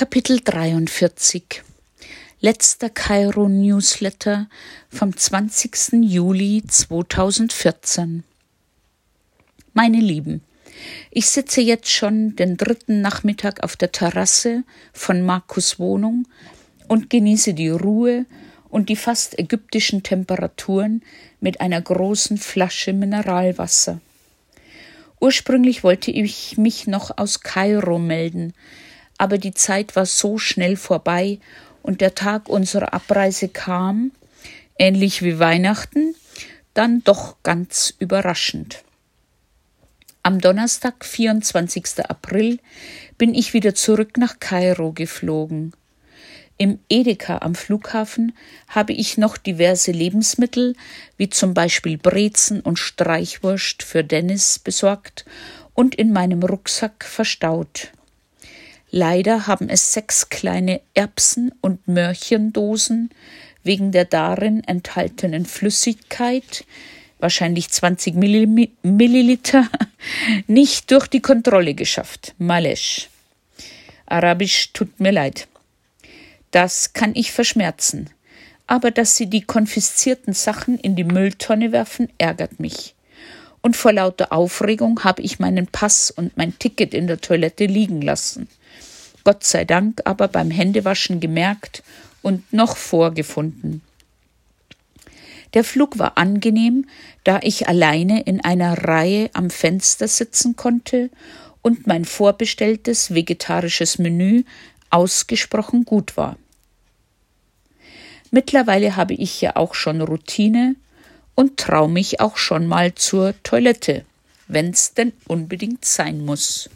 Kapitel 43 Letzter Kairo Newsletter vom 20. Juli 2014 Meine Lieben, ich sitze jetzt schon den dritten Nachmittag auf der Terrasse von Markus Wohnung und genieße die Ruhe und die fast ägyptischen Temperaturen mit einer großen Flasche Mineralwasser. Ursprünglich wollte ich mich noch aus Kairo melden, aber die Zeit war so schnell vorbei und der Tag unserer Abreise kam, ähnlich wie Weihnachten, dann doch ganz überraschend. Am Donnerstag, 24. April, bin ich wieder zurück nach Kairo geflogen. Im Edeka am Flughafen habe ich noch diverse Lebensmittel, wie zum Beispiel Brezen und Streichwurst für Dennis besorgt und in meinem Rucksack verstaut. Leider haben es sechs kleine Erbsen- und Mörchendosen wegen der darin enthaltenen Flüssigkeit, wahrscheinlich 20 Milliliter, nicht durch die Kontrolle geschafft. Malesch. Arabisch tut mir leid. Das kann ich verschmerzen. Aber dass sie die konfiszierten Sachen in die Mülltonne werfen, ärgert mich. Und vor lauter Aufregung habe ich meinen Pass und mein Ticket in der Toilette liegen lassen. Gott sei Dank aber beim Händewaschen gemerkt und noch vorgefunden. Der Flug war angenehm, da ich alleine in einer Reihe am Fenster sitzen konnte und mein vorbestelltes vegetarisches Menü ausgesprochen gut war. Mittlerweile habe ich ja auch schon Routine und traue mich auch schon mal zur Toilette, wenn's denn unbedingt sein muss.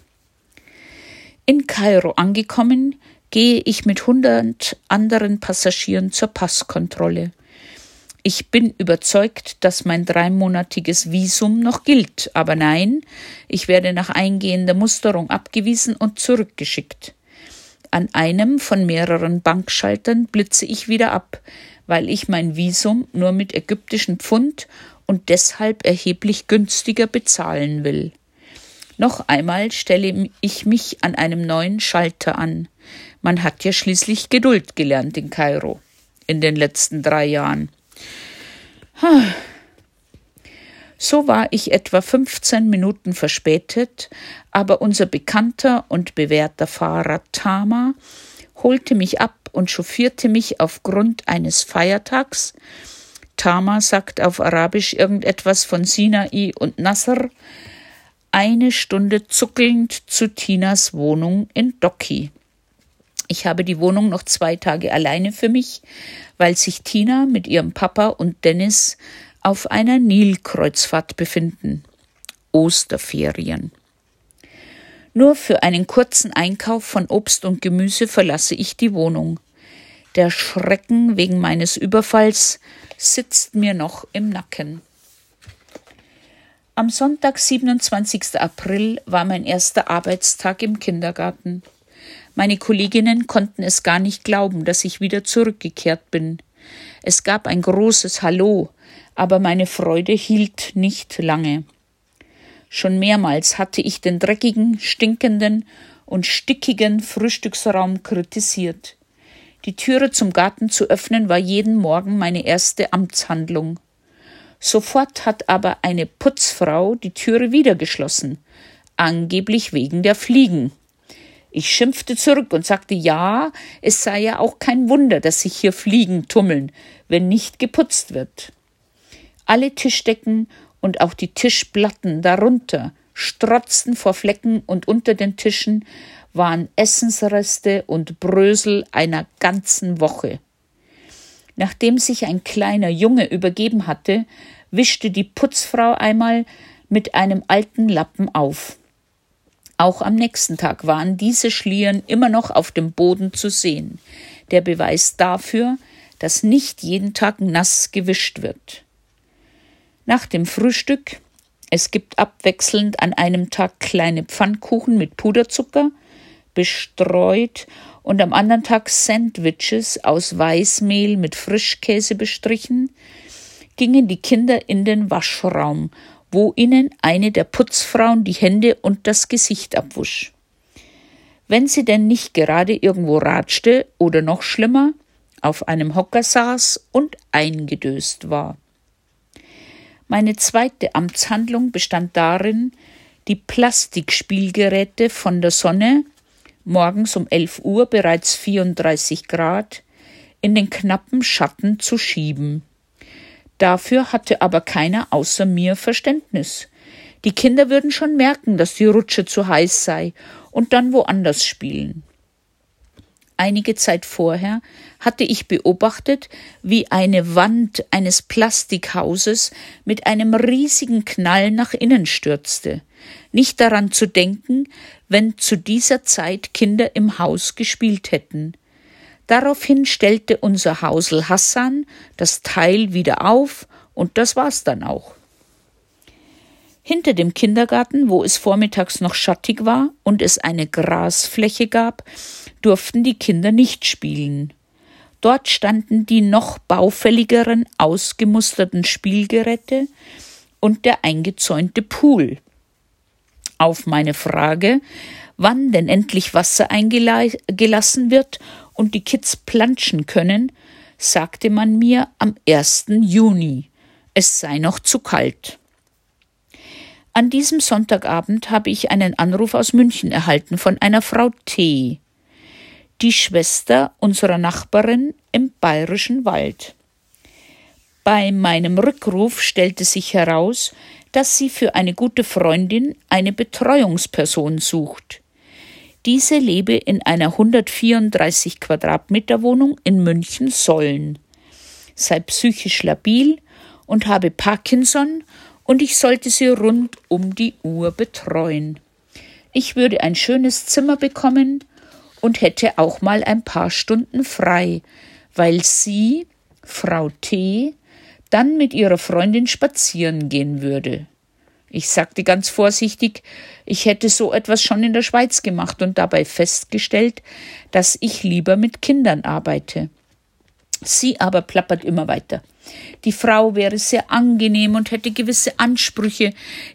In Kairo angekommen, gehe ich mit hundert anderen Passagieren zur Passkontrolle. Ich bin überzeugt, dass mein dreimonatiges Visum noch gilt, aber nein, ich werde nach eingehender Musterung abgewiesen und zurückgeschickt. An einem von mehreren Bankschaltern blitze ich wieder ab, weil ich mein Visum nur mit ägyptischen Pfund und deshalb erheblich günstiger bezahlen will. Noch einmal stelle ich mich an einem neuen Schalter an. Man hat ja schließlich Geduld gelernt in Kairo in den letzten drei Jahren. So war ich etwa 15 Minuten verspätet, aber unser bekannter und bewährter Fahrer Tama holte mich ab und chauffierte mich aufgrund eines Feiertags. Tama sagt auf Arabisch irgendetwas von Sinai und Nasser, eine Stunde zuckelnd zu Tinas Wohnung in Doki. Ich habe die Wohnung noch zwei Tage alleine für mich, weil sich Tina mit ihrem Papa und Dennis auf einer Nilkreuzfahrt befinden. Osterferien. Nur für einen kurzen Einkauf von Obst und Gemüse verlasse ich die Wohnung. Der Schrecken wegen meines Überfalls sitzt mir noch im Nacken. Am Sonntag, 27. April, war mein erster Arbeitstag im Kindergarten. Meine Kolleginnen konnten es gar nicht glauben, dass ich wieder zurückgekehrt bin. Es gab ein großes Hallo, aber meine Freude hielt nicht lange. Schon mehrmals hatte ich den dreckigen, stinkenden und stickigen Frühstücksraum kritisiert. Die Türe zum Garten zu öffnen war jeden Morgen meine erste Amtshandlung. Sofort hat aber eine Putzfrau die Türe wieder geschlossen, angeblich wegen der Fliegen. Ich schimpfte zurück und sagte, ja, es sei ja auch kein Wunder, dass sich hier Fliegen tummeln, wenn nicht geputzt wird. Alle Tischdecken und auch die Tischplatten darunter strotzten vor Flecken und unter den Tischen waren Essensreste und Brösel einer ganzen Woche. Nachdem sich ein kleiner Junge übergeben hatte, wischte die Putzfrau einmal mit einem alten Lappen auf. Auch am nächsten Tag waren diese Schlieren immer noch auf dem Boden zu sehen, der Beweis dafür, dass nicht jeden Tag nass gewischt wird. Nach dem Frühstück es gibt abwechselnd an einem Tag kleine Pfannkuchen mit Puderzucker, bestreut, und am anderen Tag Sandwiches aus Weißmehl mit Frischkäse bestrichen, gingen die Kinder in den Waschraum wo ihnen eine der Putzfrauen die Hände und das Gesicht abwusch. wenn sie denn nicht gerade irgendwo ratschte oder noch schlimmer, auf einem Hocker saß und eingedöst war. Meine zweite Amtshandlung bestand darin, die Plastikspielgeräte von der Sonne, morgens um 11 Uhr bereits 34 Grad, in den knappen Schatten zu schieben. Dafür hatte aber keiner außer mir Verständnis. Die Kinder würden schon merken, dass die Rutsche zu heiß sei und dann woanders spielen. Einige Zeit vorher hatte ich beobachtet, wie eine Wand eines Plastikhauses mit einem riesigen Knall nach innen stürzte. Nicht daran zu denken, wenn zu dieser Zeit Kinder im Haus gespielt hätten. Daraufhin stellte unser Hausel Hassan das Teil wieder auf und das war's dann auch. Hinter dem Kindergarten, wo es vormittags noch schattig war und es eine Grasfläche gab, durften die Kinder nicht spielen. Dort standen die noch baufälligeren, ausgemusterten Spielgeräte und der eingezäunte Pool. Auf meine Frage, wann denn endlich Wasser eingelassen wird und die Kids planschen können, sagte man mir am 1. Juni. Es sei noch zu kalt. An diesem Sonntagabend habe ich einen Anruf aus München erhalten von einer Frau T., die Schwester unserer Nachbarin im bayerischen Wald. Bei meinem Rückruf stellte sich heraus, dass sie für eine gute Freundin eine Betreuungsperson sucht. Diese lebe in einer 134 Quadratmeter Wohnung in München Sollen, sei psychisch labil und habe Parkinson und ich sollte sie rund um die Uhr betreuen. Ich würde ein schönes Zimmer bekommen und hätte auch mal ein paar Stunden frei, weil sie, Frau T., dann mit ihrer Freundin spazieren gehen würde. Ich sagte ganz vorsichtig, ich hätte so etwas schon in der Schweiz gemacht und dabei festgestellt, dass ich lieber mit Kindern arbeite. Sie aber plappert immer weiter. Die Frau wäre sehr angenehm und hätte gewisse Ansprüche,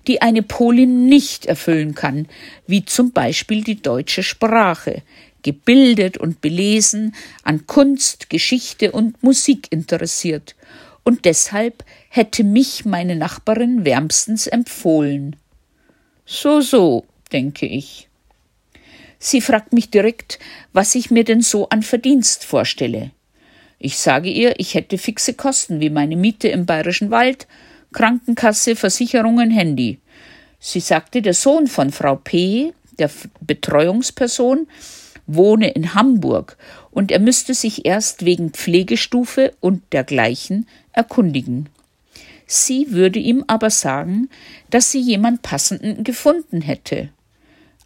die eine Polin nicht erfüllen kann, wie zum Beispiel die deutsche Sprache, gebildet und belesen, an Kunst, Geschichte und Musik interessiert, und deshalb hätte mich meine Nachbarin wärmstens empfohlen. So, so, denke ich. Sie fragt mich direkt, was ich mir denn so an Verdienst vorstelle. Ich sage ihr, ich hätte fixe Kosten wie meine Miete im bayerischen Wald, Krankenkasse, Versicherungen, Handy. Sie sagte, der Sohn von Frau P., der Betreuungsperson, wohne in Hamburg und er müsste sich erst wegen Pflegestufe und dergleichen erkundigen. Sie würde ihm aber sagen, dass sie jemand Passenden gefunden hätte.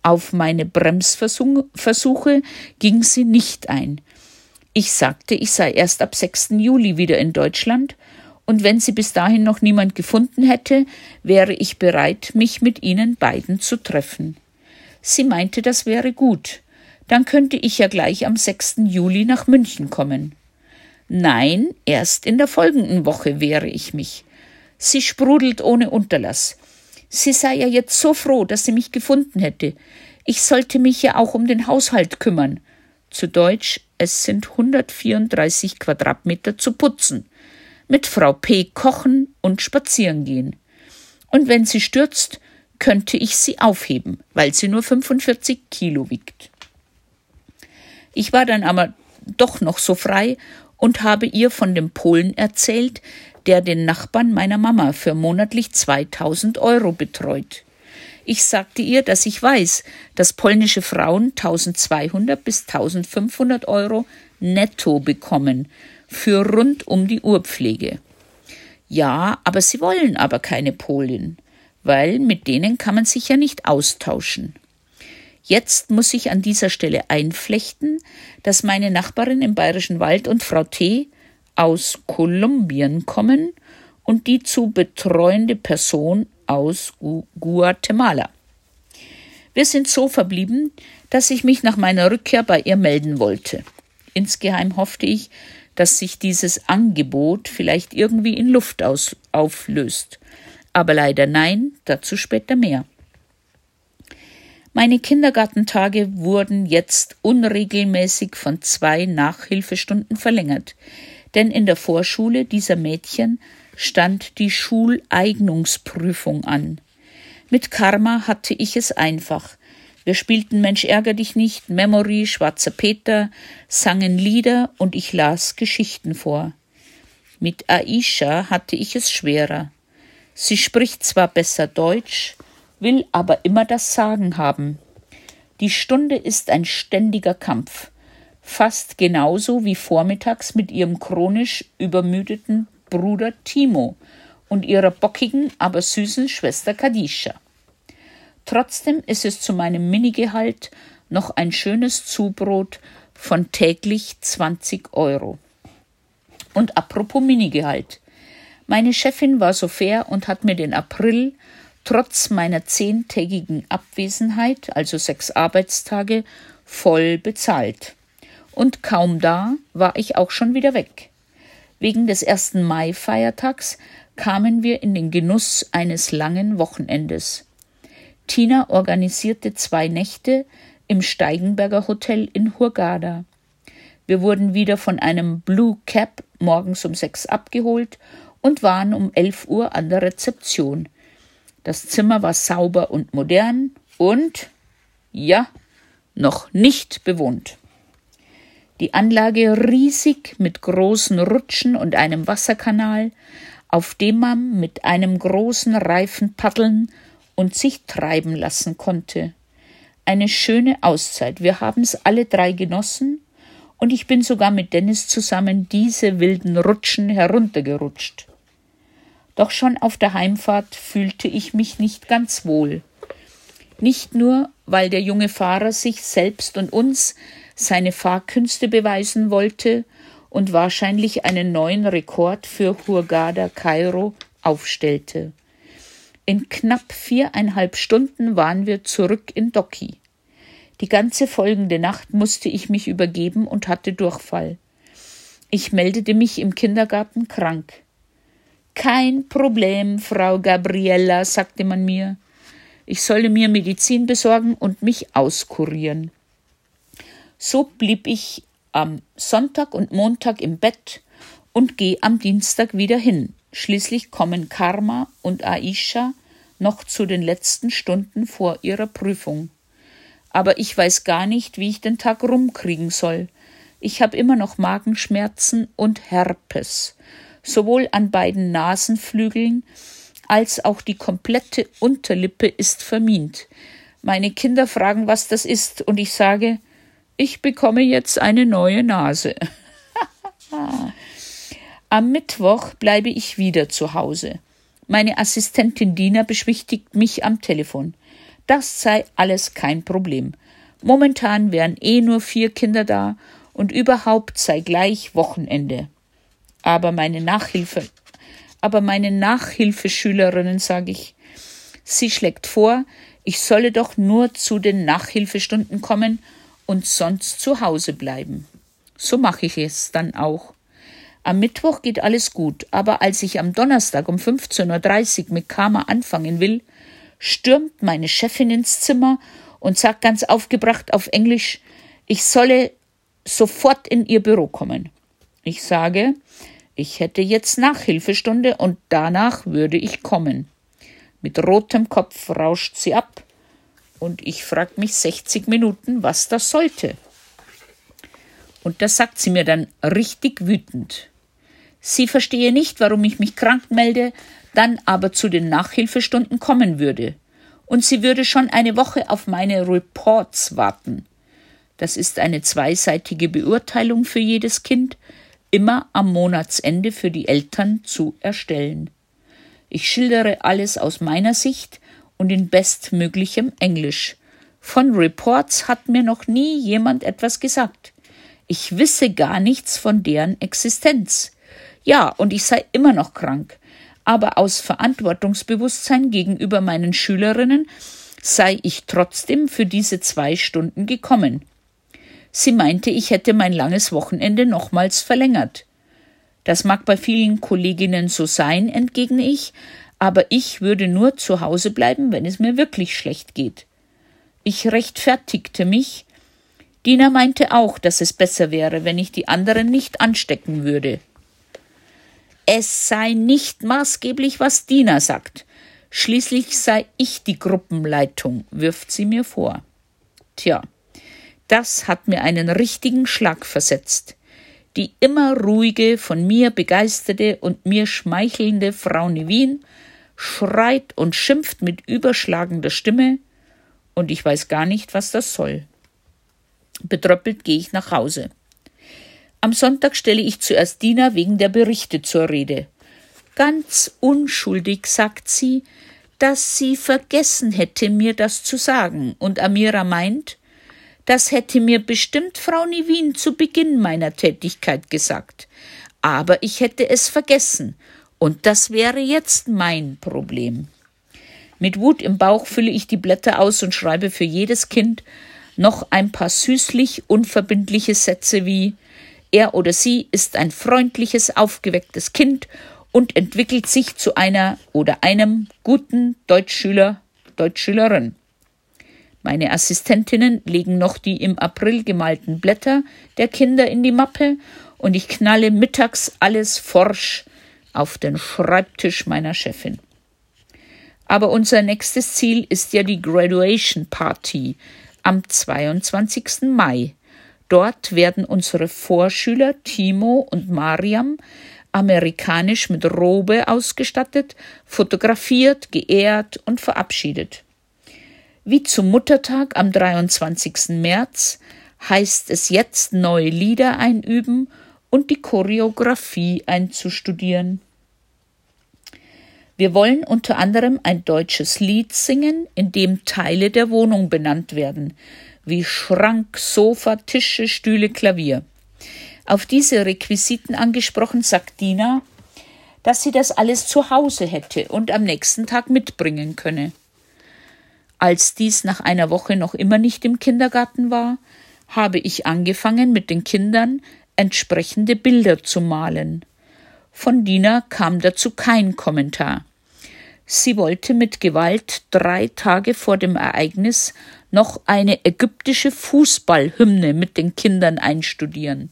Auf meine Bremsversuche ging sie nicht ein. Ich sagte, ich sei erst ab 6. Juli wieder in Deutschland, und wenn sie bis dahin noch niemand gefunden hätte, wäre ich bereit, mich mit ihnen beiden zu treffen. Sie meinte, das wäre gut. Dann könnte ich ja gleich am 6. Juli nach München kommen. Nein, erst in der folgenden Woche wehre ich mich. Sie sprudelt ohne Unterlass. Sie sei ja jetzt so froh, dass sie mich gefunden hätte. Ich sollte mich ja auch um den Haushalt kümmern. Zu Deutsch, es sind 134 Quadratmeter zu putzen. Mit Frau P. kochen und spazieren gehen. Und wenn sie stürzt, könnte ich sie aufheben, weil sie nur 45 Kilo wiegt. Ich war dann aber doch noch so frei und habe ihr von dem Polen erzählt, der den Nachbarn meiner Mama für monatlich 2000 Euro betreut. Ich sagte ihr, dass ich weiß, dass polnische Frauen 1200 bis 1500 Euro netto bekommen für rund um die Urpflege. Ja, aber sie wollen aber keine Polin, weil mit denen kann man sich ja nicht austauschen. Jetzt muss ich an dieser Stelle einflechten, dass meine Nachbarin im Bayerischen Wald und Frau T. aus Kolumbien kommen und die zu betreuende Person aus Guatemala. Wir sind so verblieben, dass ich mich nach meiner Rückkehr bei ihr melden wollte. Insgeheim hoffte ich, dass sich dieses Angebot vielleicht irgendwie in Luft aus auflöst. Aber leider nein, dazu später mehr. Meine Kindergartentage wurden jetzt unregelmäßig von zwei Nachhilfestunden verlängert, denn in der Vorschule dieser Mädchen stand die Schuleignungsprüfung an. Mit Karma hatte ich es einfach. Wir spielten Mensch ärger dich nicht, Memory, Schwarzer Peter, sangen Lieder und ich las Geschichten vor. Mit Aisha hatte ich es schwerer. Sie spricht zwar besser Deutsch, will aber immer das Sagen haben. Die Stunde ist ein ständiger Kampf, fast genauso wie vormittags mit ihrem chronisch übermüdeten Bruder Timo und ihrer bockigen, aber süßen Schwester Kadisha. Trotzdem ist es zu meinem Minigehalt noch ein schönes Zubrot von täglich 20 Euro. Und apropos Minigehalt. Meine Chefin war so fair und hat mir den April trotz meiner zehntägigen Abwesenheit, also sechs Arbeitstage, voll bezahlt. Und kaum da war ich auch schon wieder weg. Wegen des ersten Mai-Feiertags kamen wir in den Genuss eines langen Wochenendes. Tina organisierte zwei Nächte im Steigenberger Hotel in Hurghada. Wir wurden wieder von einem Blue Cap morgens um sechs abgeholt und waren um elf Uhr an der Rezeption. Das Zimmer war sauber und modern und ja, noch nicht bewohnt. Die Anlage riesig mit großen Rutschen und einem Wasserkanal, auf dem man mit einem großen Reifen paddeln und sich treiben lassen konnte. Eine schöne Auszeit. Wir haben's alle drei genossen und ich bin sogar mit Dennis zusammen diese wilden Rutschen heruntergerutscht. Doch schon auf der Heimfahrt fühlte ich mich nicht ganz wohl. Nicht nur, weil der junge Fahrer sich selbst und uns seine Fahrkünste beweisen wollte und wahrscheinlich einen neuen Rekord für Hurghada Kairo aufstellte. In knapp viereinhalb Stunden waren wir zurück in Doki. Die ganze folgende Nacht musste ich mich übergeben und hatte Durchfall. Ich meldete mich im Kindergarten krank. Kein Problem, Frau Gabriella, sagte man mir. Ich solle mir Medizin besorgen und mich auskurieren. So blieb ich am Sonntag und Montag im Bett und gehe am Dienstag wieder hin. Schließlich kommen Karma und Aisha noch zu den letzten Stunden vor ihrer Prüfung. Aber ich weiß gar nicht, wie ich den Tag rumkriegen soll. Ich habe immer noch Magenschmerzen und Herpes, sowohl an beiden Nasenflügeln als auch die komplette Unterlippe ist vermint. Meine Kinder fragen, was das ist, und ich sage, ich bekomme jetzt eine neue Nase. Am Mittwoch bleibe ich wieder zu Hause. Meine Assistentin Dina beschwichtigt mich am Telefon. Das sei alles kein Problem. Momentan wären eh nur vier Kinder da und überhaupt sei gleich Wochenende. Aber meine Nachhilfe, aber meine Nachhilfeschülerinnen, sage ich, sie schlägt vor, ich solle doch nur zu den Nachhilfestunden kommen und sonst zu Hause bleiben. So mache ich es dann auch. Am Mittwoch geht alles gut, aber als ich am Donnerstag um 15.30 Uhr mit Karma anfangen will, stürmt meine Chefin ins Zimmer und sagt ganz aufgebracht auf Englisch, ich solle sofort in ihr Büro kommen. Ich sage, ich hätte jetzt Nachhilfestunde und danach würde ich kommen. Mit rotem Kopf rauscht sie ab und ich frag mich 60 Minuten, was das sollte. Und das sagt sie mir dann richtig wütend. Sie verstehe nicht, warum ich mich krank melde, dann aber zu den Nachhilfestunden kommen würde. Und sie würde schon eine Woche auf meine Reports warten. Das ist eine zweiseitige Beurteilung für jedes Kind, immer am Monatsende für die Eltern zu erstellen. Ich schildere alles aus meiner Sicht und in bestmöglichem Englisch. Von Reports hat mir noch nie jemand etwas gesagt. Ich wisse gar nichts von deren Existenz. Ja, und ich sei immer noch krank. Aber aus Verantwortungsbewusstsein gegenüber meinen Schülerinnen sei ich trotzdem für diese zwei Stunden gekommen. Sie meinte, ich hätte mein langes Wochenende nochmals verlängert. Das mag bei vielen Kolleginnen so sein, entgegne ich, aber ich würde nur zu Hause bleiben, wenn es mir wirklich schlecht geht. Ich rechtfertigte mich. Dina meinte auch, dass es besser wäre, wenn ich die anderen nicht anstecken würde. Es sei nicht maßgeblich, was Dina sagt. Schließlich sei ich die Gruppenleitung, wirft sie mir vor. Tja, das hat mir einen richtigen Schlag versetzt. Die immer ruhige, von mir begeisterte und mir schmeichelnde Frau Nevin schreit und schimpft mit überschlagender Stimme, und ich weiß gar nicht, was das soll. Betröppelt gehe ich nach Hause. Am Sonntag stelle ich zuerst Dina wegen der Berichte zur Rede. Ganz unschuldig sagt sie, dass sie vergessen hätte, mir das zu sagen, und Amira meint, das hätte mir bestimmt Frau Nivin zu Beginn meiner Tätigkeit gesagt. Aber ich hätte es vergessen, und das wäre jetzt mein Problem. Mit Wut im Bauch fülle ich die Blätter aus und schreibe für jedes Kind noch ein paar süßlich unverbindliche Sätze wie er oder sie ist ein freundliches, aufgewecktes Kind und entwickelt sich zu einer oder einem guten Deutschschüler, Deutschschülerin. Meine Assistentinnen legen noch die im April gemalten Blätter der Kinder in die Mappe und ich knalle mittags alles forsch auf den Schreibtisch meiner Chefin. Aber unser nächstes Ziel ist ja die Graduation Party am 22. Mai. Dort werden unsere Vorschüler Timo und Mariam amerikanisch mit Robe ausgestattet, fotografiert, geehrt und verabschiedet. Wie zum Muttertag am 23. März heißt es jetzt neue Lieder einüben und die Choreografie einzustudieren. Wir wollen unter anderem ein deutsches Lied singen, in dem Teile der Wohnung benannt werden, wie Schrank, Sofa, Tische, Stühle, Klavier. Auf diese Requisiten angesprochen, sagt Dina, dass sie das alles zu Hause hätte und am nächsten Tag mitbringen könne. Als dies nach einer Woche noch immer nicht im Kindergarten war, habe ich angefangen, mit den Kindern entsprechende Bilder zu malen. Von Dina kam dazu kein Kommentar. Sie wollte mit Gewalt drei Tage vor dem Ereignis noch eine ägyptische Fußballhymne mit den Kindern einstudieren.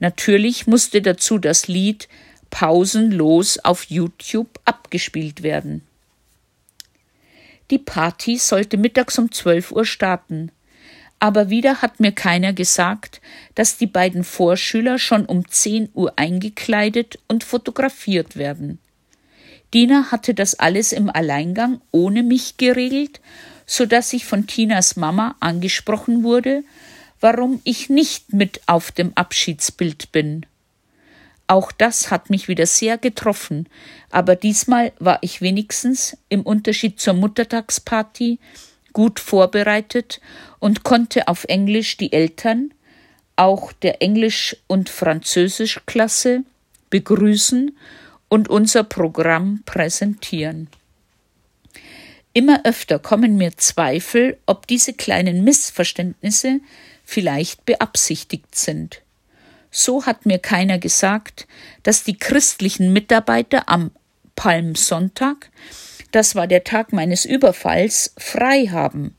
Natürlich musste dazu das Lied pausenlos auf YouTube abgespielt werden. Die Party sollte mittags um zwölf Uhr starten. Aber wieder hat mir keiner gesagt, dass die beiden Vorschüler schon um zehn Uhr eingekleidet und fotografiert werden. Dina hatte das alles im Alleingang ohne mich geregelt, so dass ich von Tinas Mama angesprochen wurde, warum ich nicht mit auf dem Abschiedsbild bin. Auch das hat mich wieder sehr getroffen, aber diesmal war ich wenigstens im Unterschied zur Muttertagsparty gut vorbereitet und konnte auf Englisch die Eltern, auch der Englisch- und Französischklasse, begrüßen und unser Programm präsentieren. Immer öfter kommen mir Zweifel, ob diese kleinen Missverständnisse vielleicht beabsichtigt sind. So hat mir keiner gesagt, dass die christlichen Mitarbeiter am Palmsonntag, das war der Tag meines Überfalls, frei haben.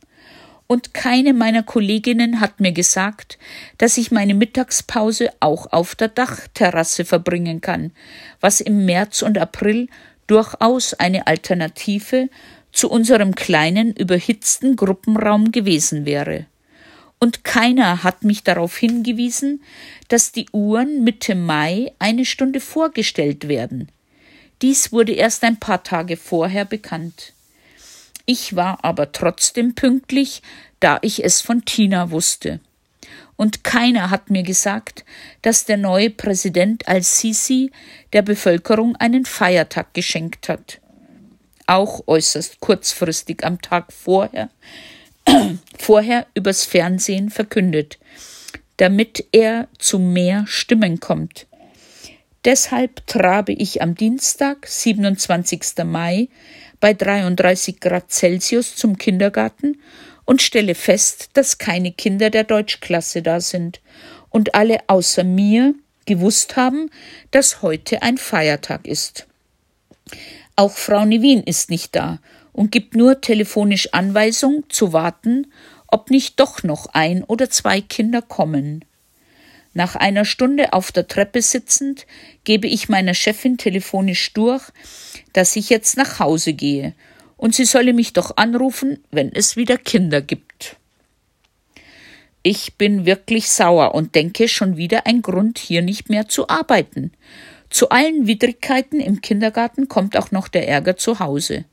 Und keine meiner Kolleginnen hat mir gesagt, dass ich meine Mittagspause auch auf der Dachterrasse verbringen kann, was im März und April durchaus eine Alternative zu unserem kleinen, überhitzten Gruppenraum gewesen wäre und keiner hat mich darauf hingewiesen, dass die Uhren Mitte Mai eine Stunde vorgestellt werden. Dies wurde erst ein paar Tage vorher bekannt. Ich war aber trotzdem pünktlich, da ich es von Tina wusste. Und keiner hat mir gesagt, dass der neue Präsident Al-Sisi der Bevölkerung einen Feiertag geschenkt hat. Auch äußerst kurzfristig am Tag vorher vorher übers Fernsehen verkündet, damit er zu mehr Stimmen kommt. Deshalb trabe ich am Dienstag, 27. Mai, bei 33 Grad Celsius zum Kindergarten und stelle fest, dass keine Kinder der Deutschklasse da sind und alle außer mir gewusst haben, dass heute ein Feiertag ist. Auch Frau Nevin ist nicht da und gibt nur telefonisch Anweisung zu warten, ob nicht doch noch ein oder zwei Kinder kommen. Nach einer Stunde auf der Treppe sitzend gebe ich meiner Chefin telefonisch durch, dass ich jetzt nach Hause gehe und sie solle mich doch anrufen, wenn es wieder Kinder gibt. Ich bin wirklich sauer und denke schon wieder ein Grund, hier nicht mehr zu arbeiten. Zu allen Widrigkeiten im Kindergarten kommt auch noch der Ärger zu Hause.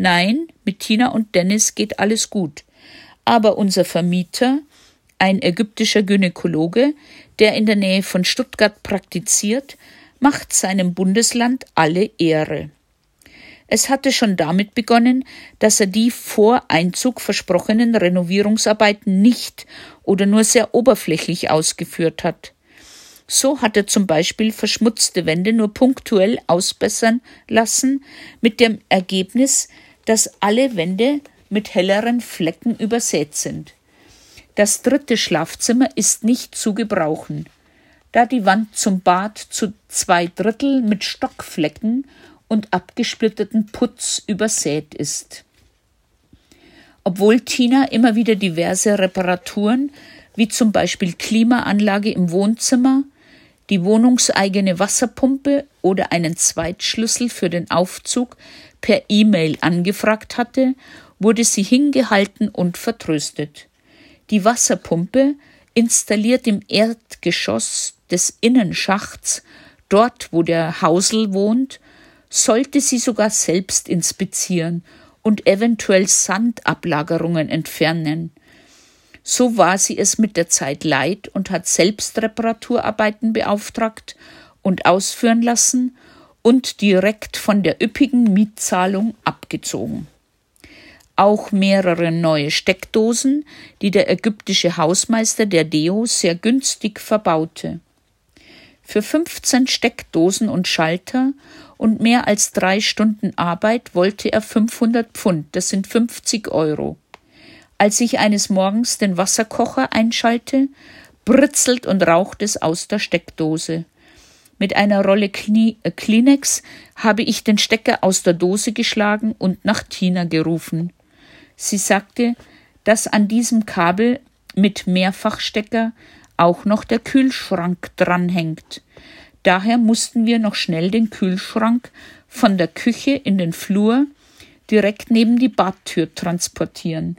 Nein, mit Tina und Dennis geht alles gut. Aber unser Vermieter, ein ägyptischer Gynäkologe, der in der Nähe von Stuttgart praktiziert, macht seinem Bundesland alle Ehre. Es hatte schon damit begonnen, dass er die vor Einzug versprochenen Renovierungsarbeiten nicht oder nur sehr oberflächlich ausgeführt hat. So hat er zum Beispiel verschmutzte Wände nur punktuell ausbessern lassen, mit dem Ergebnis, dass alle Wände mit helleren Flecken übersät sind. Das dritte Schlafzimmer ist nicht zu gebrauchen, da die Wand zum Bad zu zwei Drittel mit Stockflecken und abgesplitteten Putz übersät ist. Obwohl Tina immer wieder diverse Reparaturen, wie zum Beispiel Klimaanlage im Wohnzimmer, die wohnungseigene Wasserpumpe oder einen Zweitschlüssel für den Aufzug per E-Mail angefragt hatte, wurde sie hingehalten und vertröstet. Die Wasserpumpe, installiert im Erdgeschoss des Innenschachts, dort wo der Hausel wohnt, sollte sie sogar selbst inspizieren und eventuell Sandablagerungen entfernen. So war sie es mit der Zeit leid und hat selbst Reparaturarbeiten beauftragt und ausführen lassen und direkt von der üppigen Mietzahlung abgezogen auch mehrere neue Steckdosen, die der ägyptische Hausmeister der Deo sehr günstig verbaute. Für 15 Steckdosen und Schalter und mehr als drei Stunden Arbeit wollte er 500 Pfund, das sind 50 Euro. Als ich eines Morgens den Wasserkocher einschalte, britzelt und raucht es aus der Steckdose. Mit einer Rolle äh, Kleenex habe ich den Stecker aus der Dose geschlagen und nach Tina gerufen. Sie sagte, dass an diesem Kabel mit Mehrfachstecker auch noch der Kühlschrank dranhängt. Daher mussten wir noch schnell den Kühlschrank von der Küche in den Flur direkt neben die Badtür transportieren.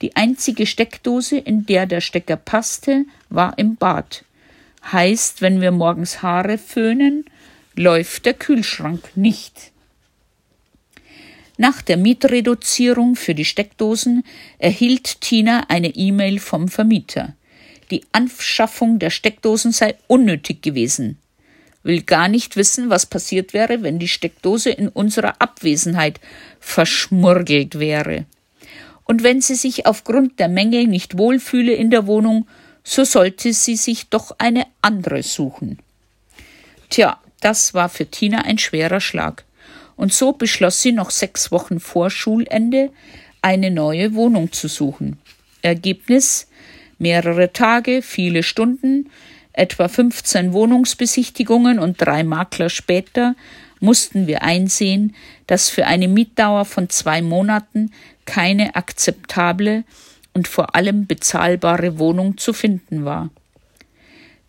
Die einzige Steckdose, in der der Stecker passte, war im Bad. Heißt, wenn wir morgens Haare föhnen, läuft der Kühlschrank nicht. Nach der Mietreduzierung für die Steckdosen erhielt Tina eine E-Mail vom Vermieter. Die Anschaffung der Steckdosen sei unnötig gewesen. Will gar nicht wissen, was passiert wäre, wenn die Steckdose in unserer Abwesenheit verschmurgelt wäre. Und wenn sie sich aufgrund der Mängel nicht wohlfühle in der Wohnung, so sollte sie sich doch eine andere suchen. Tja, das war für Tina ein schwerer Schlag und so beschloss sie noch sechs Wochen vor Schulende eine neue Wohnung zu suchen. Ergebnis mehrere Tage, viele Stunden, etwa 15 Wohnungsbesichtigungen und drei Makler später mussten wir einsehen, dass für eine Mietdauer von zwei Monaten keine akzeptable und vor allem bezahlbare Wohnung zu finden war.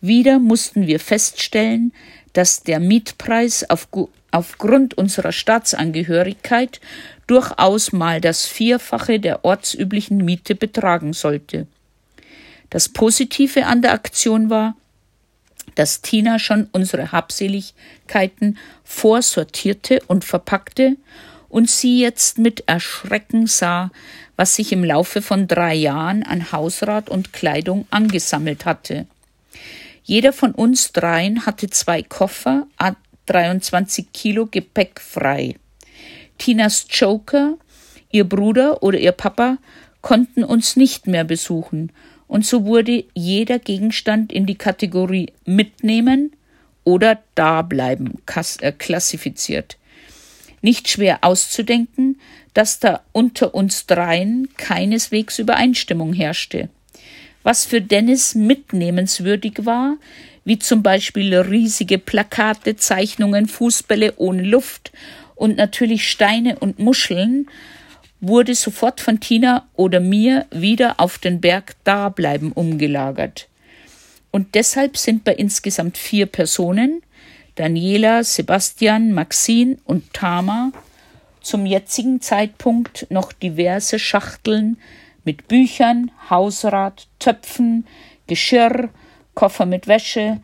Wieder mussten wir feststellen, dass der Mietpreis auf, aufgrund unserer Staatsangehörigkeit durchaus mal das Vierfache der ortsüblichen Miete betragen sollte. Das Positive an der Aktion war, dass Tina schon unsere Habseligkeiten vorsortierte und verpackte und sie jetzt mit Erschrecken sah, was sich im Laufe von drei Jahren an Hausrat und Kleidung angesammelt hatte. Jeder von uns dreien hatte zwei Koffer, 23 Kilo Gepäck frei. Tinas Joker, ihr Bruder oder ihr Papa konnten uns nicht mehr besuchen, und so wurde jeder Gegenstand in die Kategorie mitnehmen oder dableiben äh, klassifiziert. Nicht schwer auszudenken, dass da unter uns dreien keineswegs Übereinstimmung herrschte. Was für Dennis mitnehmenswürdig war, wie zum Beispiel riesige Plakate, Zeichnungen, Fußbälle ohne Luft und natürlich Steine und Muscheln wurde sofort von Tina oder mir wieder auf den Berg Dableiben umgelagert. Und deshalb sind bei insgesamt vier Personen, Daniela, Sebastian, Maxine und Tama, zum jetzigen Zeitpunkt noch diverse Schachteln mit Büchern, Hausrat, Töpfen, Geschirr, Koffer mit Wäsche,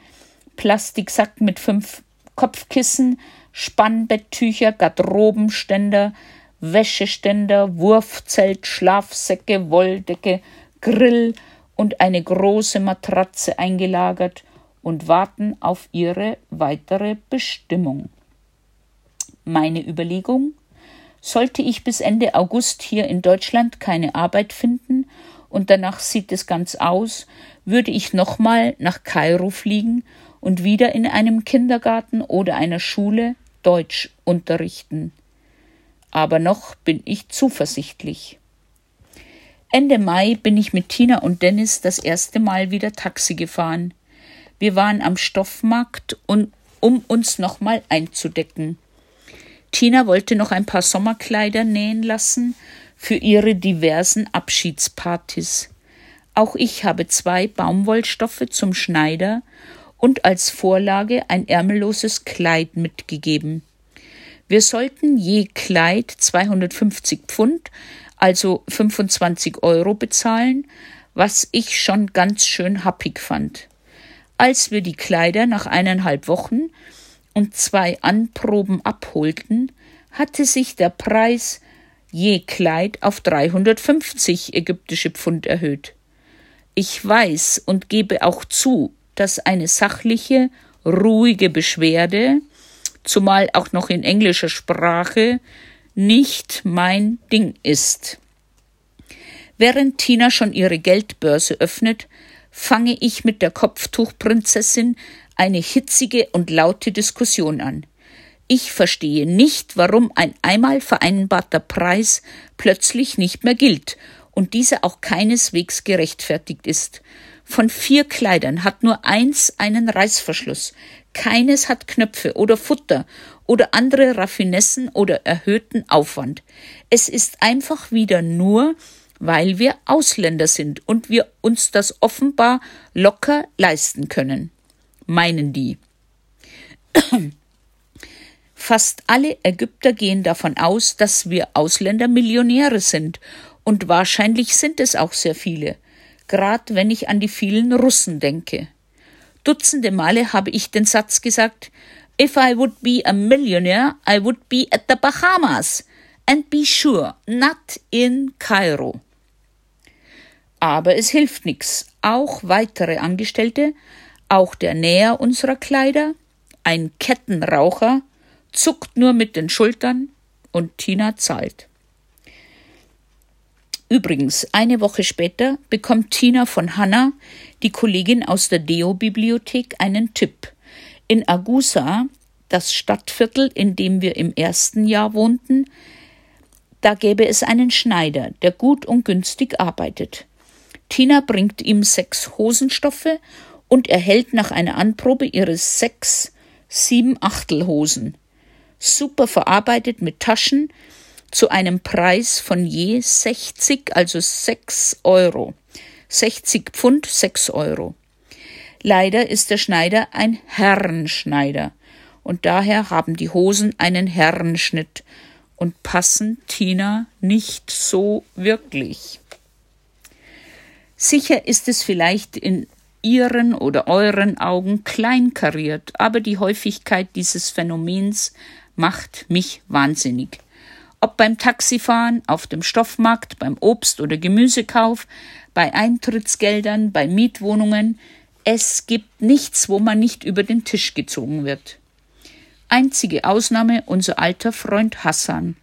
Plastiksack mit fünf Kopfkissen, Spannbetttücher, Garderobenständer, Wäscheständer, Wurfzelt, Schlafsäcke, Wolldecke, Grill und eine große Matratze eingelagert und warten auf ihre weitere Bestimmung. Meine Überlegung sollte ich bis Ende August hier in Deutschland keine Arbeit finden und danach sieht es ganz aus, würde ich nochmal nach Kairo fliegen und wieder in einem Kindergarten oder einer Schule Deutsch unterrichten. Aber noch bin ich zuversichtlich. Ende Mai bin ich mit Tina und Dennis das erste Mal wieder Taxi gefahren. Wir waren am Stoffmarkt, um, um uns nochmal einzudecken. Tina wollte noch ein paar Sommerkleider nähen lassen für ihre diversen Abschiedspartys. Auch ich habe zwei Baumwollstoffe zum Schneider und als Vorlage ein ärmelloses Kleid mitgegeben. Wir sollten je Kleid 250 Pfund, also 25 Euro bezahlen, was ich schon ganz schön happig fand. Als wir die Kleider nach eineinhalb Wochen und zwei Anproben abholten, hatte sich der Preis je Kleid auf 350 ägyptische Pfund erhöht. Ich weiß und gebe auch zu, dass eine sachliche, ruhige Beschwerde, zumal auch noch in englischer Sprache, nicht mein Ding ist. Während Tina schon ihre Geldbörse öffnet, fange ich mit der Kopftuchprinzessin eine hitzige und laute Diskussion an. Ich verstehe nicht, warum ein einmal vereinbarter Preis plötzlich nicht mehr gilt und dieser auch keineswegs gerechtfertigt ist. Von vier Kleidern hat nur eins einen Reißverschluss, keines hat Knöpfe oder Futter oder andere Raffinessen oder erhöhten Aufwand. Es ist einfach wieder nur, weil wir Ausländer sind und wir uns das offenbar locker leisten können, meinen die. Fast alle Ägypter gehen davon aus, dass wir Ausländer Millionäre sind, und wahrscheinlich sind es auch sehr viele grad wenn ich an die vielen Russen denke. Dutzende Male habe ich den Satz gesagt, If I would be a millionaire, I would be at the Bahamas. And be sure, not in Kairo. Aber es hilft nichts. Auch weitere Angestellte, auch der Näher unserer Kleider, ein Kettenraucher, zuckt nur mit den Schultern und Tina zahlt. Übrigens, eine Woche später bekommt Tina von Hannah, die Kollegin aus der Deo-Bibliothek, einen Tipp. In Agusa, das Stadtviertel, in dem wir im ersten Jahr wohnten, da gäbe es einen Schneider, der gut und günstig arbeitet. Tina bringt ihm sechs Hosenstoffe und erhält nach einer Anprobe ihre sechs sieben Achtelhosen. Super verarbeitet mit Taschen, zu einem Preis von je 60, also 6 Euro. 60 Pfund, 6 Euro. Leider ist der Schneider ein Herrenschneider und daher haben die Hosen einen Herrenschnitt und passen Tina nicht so wirklich. Sicher ist es vielleicht in Ihren oder euren Augen kleinkariert, aber die Häufigkeit dieses Phänomens macht mich wahnsinnig. Ob beim Taxifahren, auf dem Stoffmarkt, beim Obst- oder Gemüsekauf, bei Eintrittsgeldern, bei Mietwohnungen, es gibt nichts, wo man nicht über den Tisch gezogen wird. Einzige Ausnahme unser alter Freund Hassan,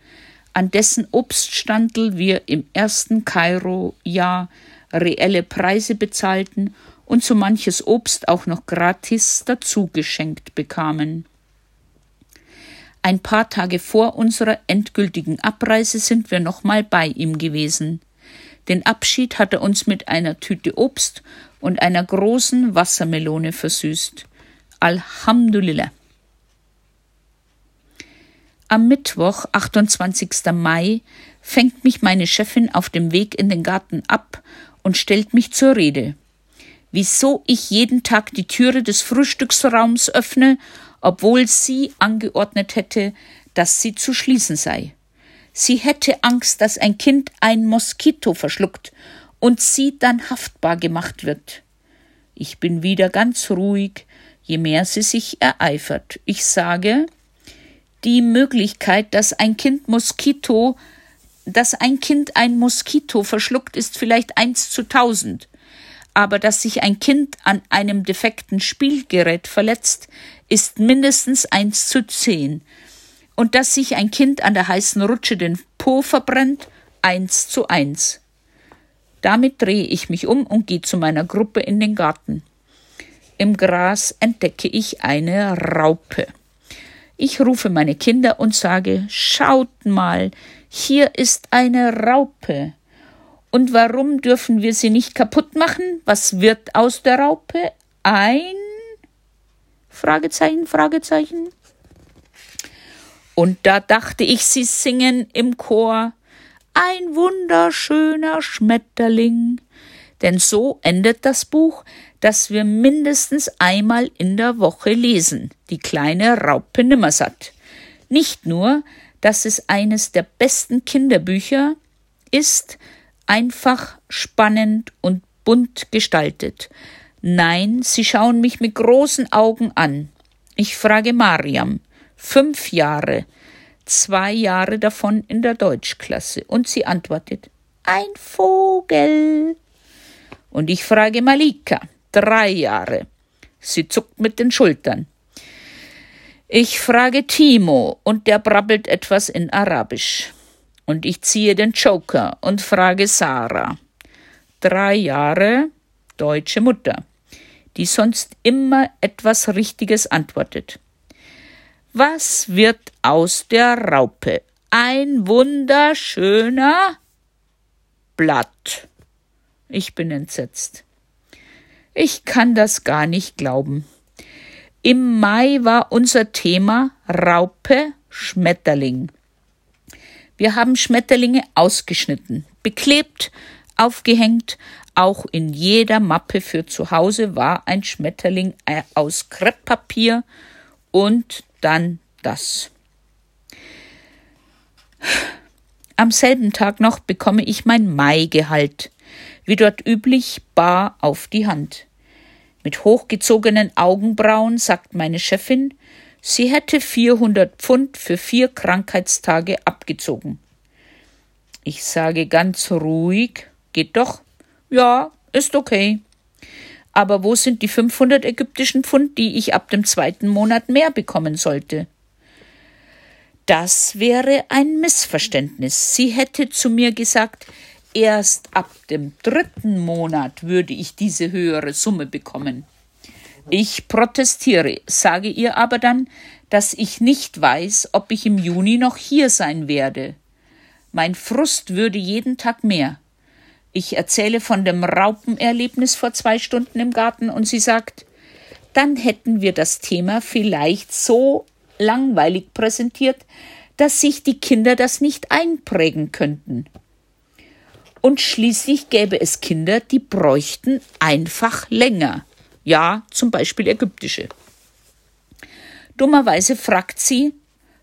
an dessen Obststandel wir im ersten Kairo-Jahr reelle Preise bezahlten und so manches Obst auch noch gratis dazu geschenkt bekamen. Ein paar Tage vor unserer endgültigen Abreise sind wir nochmal bei ihm gewesen. Den Abschied hat er uns mit einer Tüte Obst und einer großen Wassermelone versüßt. Alhamdulillah. Am Mittwoch, 28. Mai, fängt mich meine Chefin auf dem Weg in den Garten ab und stellt mich zur Rede. Wieso ich jeden Tag die Türe des Frühstücksraums öffne, obwohl sie angeordnet hätte, dass sie zu schließen sei. Sie hätte Angst, dass ein Kind ein Moskito verschluckt und sie dann haftbar gemacht wird. Ich bin wieder ganz ruhig, je mehr sie sich ereifert. Ich sage, die Möglichkeit, dass ein Kind Moskito, dass ein Kind ein Moskito verschluckt, ist vielleicht eins zu tausend. Aber dass sich ein Kind an einem defekten Spielgerät verletzt, ist mindestens eins zu zehn. Und dass sich ein Kind an der heißen Rutsche den Po verbrennt, eins zu eins. Damit drehe ich mich um und gehe zu meiner Gruppe in den Garten. Im Gras entdecke ich eine Raupe. Ich rufe meine Kinder und sage, schaut mal, hier ist eine Raupe. Und warum dürfen wir sie nicht kaputt machen? Was wird aus der Raupe? Ein Fragezeichen, Fragezeichen. Und da dachte ich, sie singen im Chor ein wunderschöner Schmetterling. Denn so endet das Buch, das wir mindestens einmal in der Woche lesen, die kleine Raupe Nimmersatt. Nicht nur, dass es eines der besten Kinderbücher ist, einfach spannend und bunt gestaltet. Nein, sie schauen mich mit großen Augen an. Ich frage Mariam, fünf Jahre, zwei Jahre davon in der Deutschklasse, und sie antwortet Ein Vogel. Und ich frage Malika, drei Jahre. Sie zuckt mit den Schultern. Ich frage Timo und der brabbelt etwas in Arabisch. Und ich ziehe den Joker und frage Sarah. Drei Jahre, deutsche Mutter, die sonst immer etwas Richtiges antwortet. Was wird aus der Raupe? Ein wunderschöner Blatt. Ich bin entsetzt. Ich kann das gar nicht glauben. Im Mai war unser Thema Raupe Schmetterling. Wir haben Schmetterlinge ausgeschnitten, beklebt, aufgehängt. Auch in jeder Mappe für zu Hause war ein Schmetterling äh, aus Krepppapier und dann das. Am selben Tag noch bekomme ich mein Maigehalt wie dort üblich, bar auf die Hand. Mit hochgezogenen Augenbrauen sagt meine Chefin, sie hätte 400 Pfund für vier Krankheitstage abgezogen. Ich sage ganz ruhig, geht doch. Ja, ist okay. Aber wo sind die 500 ägyptischen Pfund, die ich ab dem zweiten Monat mehr bekommen sollte? Das wäre ein Missverständnis. Sie hätte zu mir gesagt, Erst ab dem dritten Monat würde ich diese höhere Summe bekommen. Ich protestiere, sage ihr aber dann, dass ich nicht weiß, ob ich im Juni noch hier sein werde. Mein Frust würde jeden Tag mehr. Ich erzähle von dem Raupenerlebnis vor zwei Stunden im Garten und sie sagt, dann hätten wir das Thema vielleicht so langweilig präsentiert, dass sich die Kinder das nicht einprägen könnten. Und schließlich gäbe es Kinder, die bräuchten einfach länger. Ja, zum Beispiel ägyptische. Dummerweise fragt sie,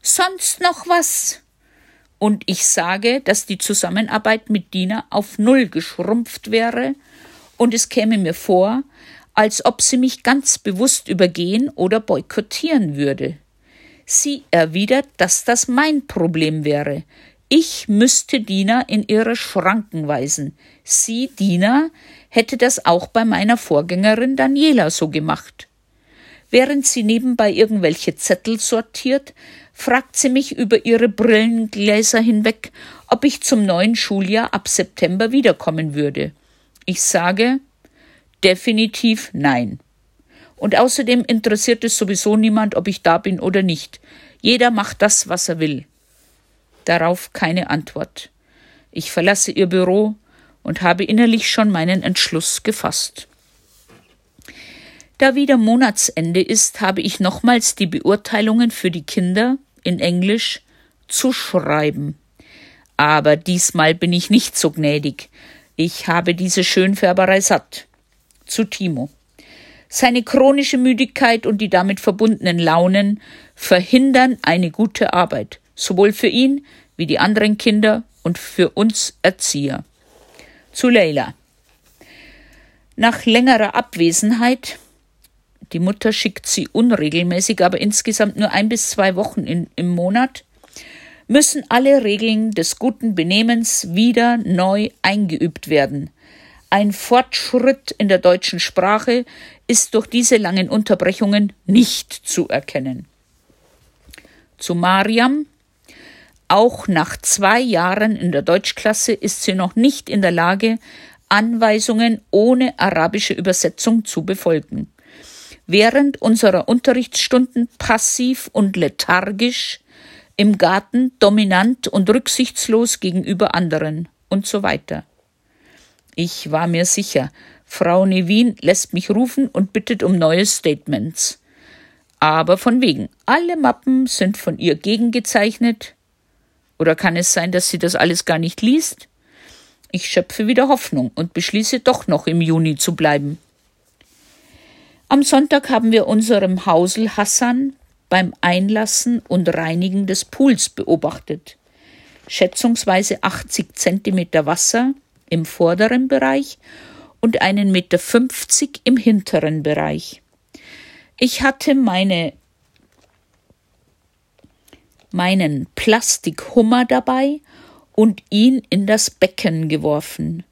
sonst noch was? Und ich sage, dass die Zusammenarbeit mit Dina auf Null geschrumpft wäre, und es käme mir vor, als ob sie mich ganz bewusst übergehen oder boykottieren würde. Sie erwidert, dass das mein Problem wäre, ich müsste Dina in ihre Schranken weisen. Sie, Dina, hätte das auch bei meiner Vorgängerin Daniela so gemacht. Während sie nebenbei irgendwelche Zettel sortiert, fragt sie mich über ihre Brillengläser hinweg, ob ich zum neuen Schuljahr ab September wiederkommen würde. Ich sage definitiv nein. Und außerdem interessiert es sowieso niemand, ob ich da bin oder nicht. Jeder macht das, was er will. Darauf keine Antwort. Ich verlasse ihr Büro und habe innerlich schon meinen Entschluss gefasst. Da wieder Monatsende ist, habe ich nochmals die Beurteilungen für die Kinder in Englisch zu schreiben. Aber diesmal bin ich nicht so gnädig. Ich habe diese Schönfärberei satt. Zu Timo. Seine chronische Müdigkeit und die damit verbundenen Launen verhindern eine gute Arbeit, sowohl für ihn wie die anderen Kinder und für uns Erzieher. Zu Leila. Nach längerer Abwesenheit, die Mutter schickt sie unregelmäßig, aber insgesamt nur ein bis zwei Wochen in, im Monat, müssen alle Regeln des guten Benehmens wieder neu eingeübt werden. Ein Fortschritt in der deutschen Sprache ist durch diese langen Unterbrechungen nicht zu erkennen. Zu Mariam. Auch nach zwei Jahren in der Deutschklasse ist sie noch nicht in der Lage, Anweisungen ohne arabische Übersetzung zu befolgen. Während unserer Unterrichtsstunden passiv und lethargisch, im Garten dominant und rücksichtslos gegenüber anderen und so weiter. Ich war mir sicher, Frau Nevin lässt mich rufen und bittet um neue Statements. Aber von wegen, alle Mappen sind von ihr gegengezeichnet. Oder kann es sein, dass sie das alles gar nicht liest? Ich schöpfe wieder Hoffnung und beschließe doch noch im Juni zu bleiben. Am Sonntag haben wir unserem Hausel Hassan beim Einlassen und Reinigen des Pools beobachtet. Schätzungsweise 80 Zentimeter Wasser, im vorderen Bereich und einen Meter fünfzig im hinteren Bereich. Ich hatte meine meinen Plastikhummer dabei und ihn in das Becken geworfen.